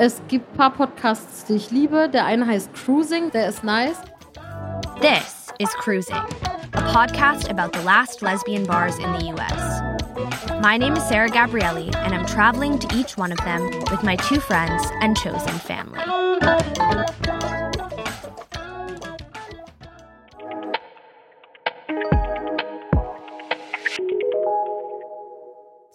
Es gibt ein paar Podcasts, die ich liebe. Der eine heißt Cruising, der ist nice. This is Cruising, a podcast about the last lesbian bars in the US. My name is Sarah Gabrielli, and I'm traveling to each one of them with my two friends and chosen family.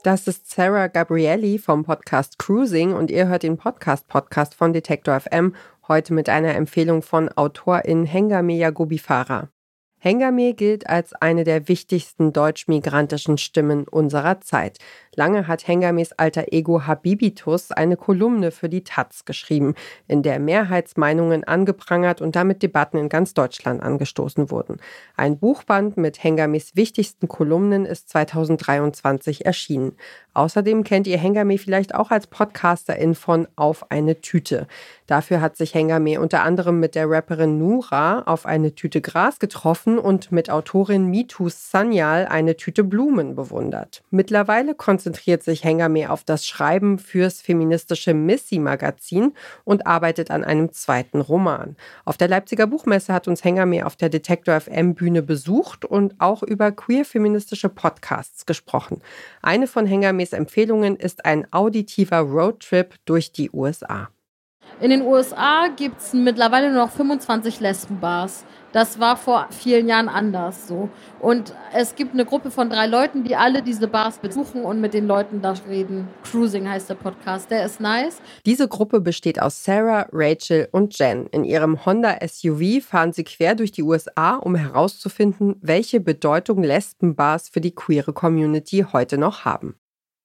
Das ist Sarah Gabrielli vom Podcast Cruising und ihr hört den Podcast-Podcast von Detektor FM heute mit einer Empfehlung von Autorin Hengame Yagobifara. Hengame gilt als eine der wichtigsten deutsch-migrantischen Stimmen unserer Zeit. Lange hat Hengames alter Ego Habibitus eine Kolumne für die Taz geschrieben, in der Mehrheitsmeinungen angeprangert und damit Debatten in ganz Deutschland angestoßen wurden. Ein Buchband mit Hengames wichtigsten Kolumnen ist 2023 erschienen. Außerdem kennt ihr Hengame vielleicht auch als Podcasterin von Auf eine Tüte. Dafür hat sich Hengame unter anderem mit der Rapperin Nura auf eine Tüte Gras getroffen und mit Autorin Mitu Sanyal eine Tüte Blumen bewundert. Mittlerweile konzentriert sich Hengame auf das Schreiben fürs feministische Missy-Magazin und arbeitet an einem zweiten Roman. Auf der Leipziger Buchmesse hat uns Hengame auf der Detektor FM Bühne besucht und auch über queer-feministische Podcasts gesprochen. Eine von Hengames Empfehlungen ist ein auditiver Roadtrip durch die USA. In den USA gibt es mittlerweile nur noch 25 Lesbenbars. Das war vor vielen Jahren anders so. Und es gibt eine Gruppe von drei Leuten, die alle diese Bars besuchen und mit den Leuten da reden. Cruising heißt der Podcast. Der ist nice. Diese Gruppe besteht aus Sarah, Rachel und Jen. In ihrem Honda SUV fahren sie quer durch die USA, um herauszufinden, welche Bedeutung Lesbenbars für die queere Community heute noch haben.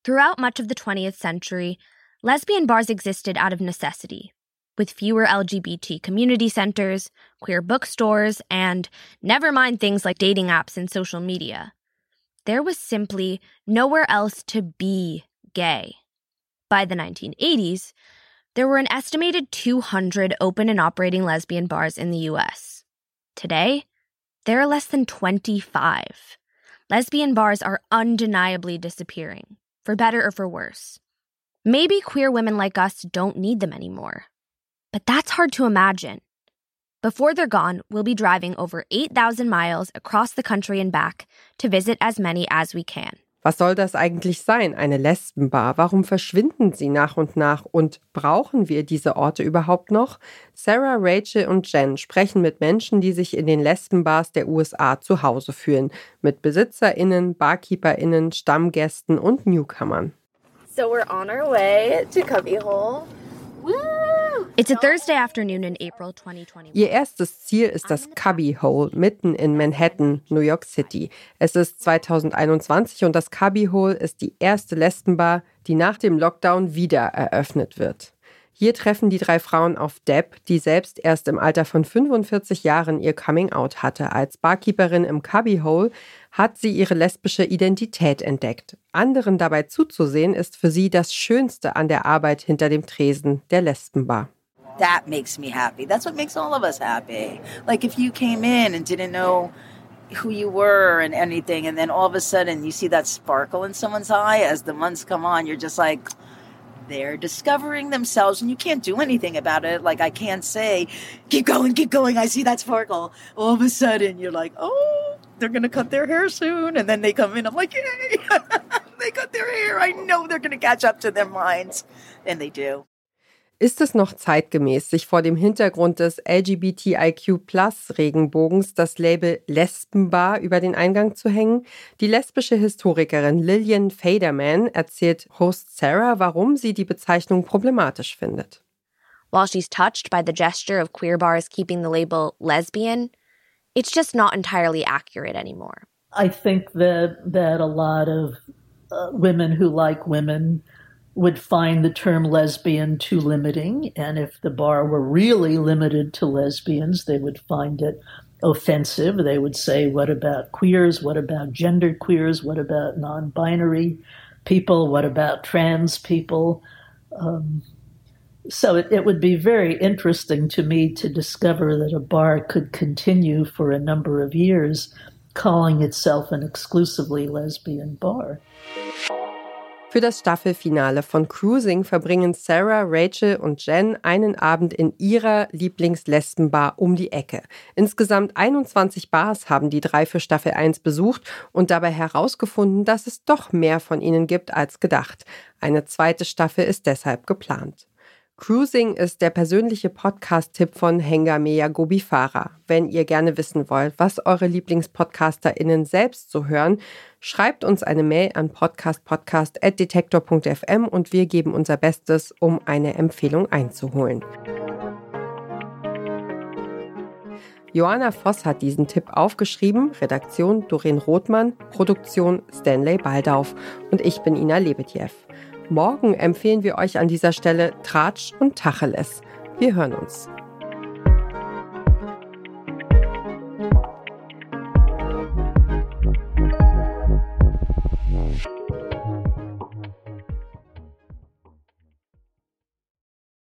Throughout much of the 20th century, lesbian bars existed out of necessity. With fewer LGBT community centers, queer bookstores, and never mind things like dating apps and social media. There was simply nowhere else to be gay. By the 1980s, there were an estimated 200 open and operating lesbian bars in the US. Today, there are less than 25. Lesbian bars are undeniably disappearing, for better or for worse. Maybe queer women like us don't need them anymore. But that's hard to imagine. Before they're gone, we'll be driving over 8,000 miles across the country and back to visit as many as we can. Was soll das eigentlich sein, eine Lesbenbar? Warum verschwinden sie nach und nach? Und brauchen wir diese Orte überhaupt noch? Sarah, Rachel und Jen sprechen mit Menschen, die sich in den Lesbenbars der USA zu Hause fühlen. Mit BesitzerInnen, BarkeeperInnen, Stammgästen und Newcomern. So we're on our way to Cubbyhole. It's Ihr erstes Ziel ist das Cubby Hole mitten in Manhattan, New York City. Es ist 2021 und das Cubby Hole ist die erste Lesbenbar, die nach dem Lockdown wieder eröffnet wird. Hier treffen die drei Frauen auf Deb, die selbst erst im Alter von 45 Jahren ihr Coming Out hatte. Als Barkeeperin im Cubbyhole hat sie ihre lesbische Identität entdeckt. Anderen dabei zuzusehen, ist für sie das Schönste an der Arbeit hinter dem Tresen der Lesbenbar. That makes me happy. That's what makes all of us happy. Like if you came in and didn't know who you were and anything, and then all of a sudden you see that sparkle in someone's eye as the months come on, you're just like, they're discovering themselves and you can't do anything about it. Like I can't say, keep going, keep going. I see that sparkle. All of a sudden you're like, oh, they're going to cut their hair soon. And then they come in. I'm like, yay, they cut their hair. I know they're going to catch up to their minds. And they do. Ist es noch zeitgemäß, sich vor dem Hintergrund des LGBTIQ-Regenbogens das Label Lesbenbar über den Eingang zu hängen? Die lesbische Historikerin Lillian Faderman erzählt Host Sarah, warum sie die Bezeichnung problematisch findet. While she's touched by the gesture of queer bars keeping the label lesbian, it's just not entirely accurate anymore. I think that that a lot of uh, women who like women would find the term lesbian too limiting. And if the bar were really limited to lesbians, they would find it offensive. They would say, What about queers? What about gender queers? What about non binary people? What about trans people? Um, so it, it, would be very interesting to me to discover that a bar could continue for a number of years calling itself an exclusively lesbian bar. Für das Staffelfinale von Cruising verbringen Sarah, Rachel und Jen einen Abend in ihrer Lieblingslesbenbar um die Ecke. Insgesamt 21 Bars haben die drei für Staffel 1 besucht und dabei herausgefunden, dass es doch mehr von ihnen gibt als gedacht. Eine zweite Staffel ist deshalb geplant. Cruising ist der persönliche Podcast-Tipp von Hengameya Gobifara. Wenn ihr gerne wissen wollt, was eure LieblingspodcasterInnen selbst so hören, schreibt uns eine Mail an podcastpodcast.detektor.fm und wir geben unser Bestes, um eine Empfehlung einzuholen. Joanna Voss hat diesen Tipp aufgeschrieben, Redaktion Doreen Rothmann, Produktion Stanley Baldauf und ich bin Ina Lebetjew. Morgen empfehlen wir euch an dieser Stelle Tratsch und Tacheles. Wir hören uns.